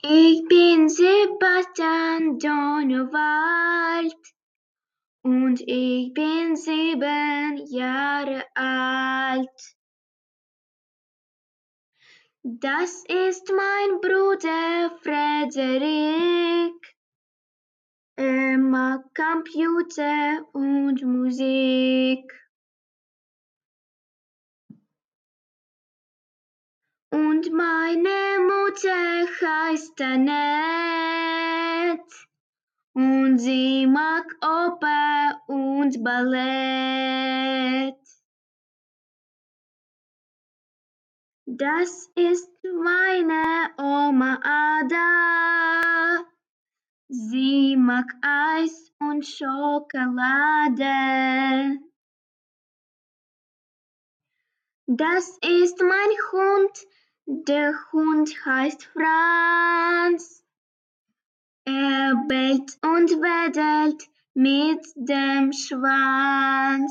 Ich bin Sebastian Donowald und ich bin sieben Jahre alt. Das ist mein Bruder Frederik. Er mag Computer und Musik. Und meine Heißt Annette und sie mag Oper und Ballett. Das ist meine Oma Ada. Sie mag Eis und Schokolade. Das ist mein. Der Hund heißt Franz. Er bellt und wedelt mit dem Schwanz.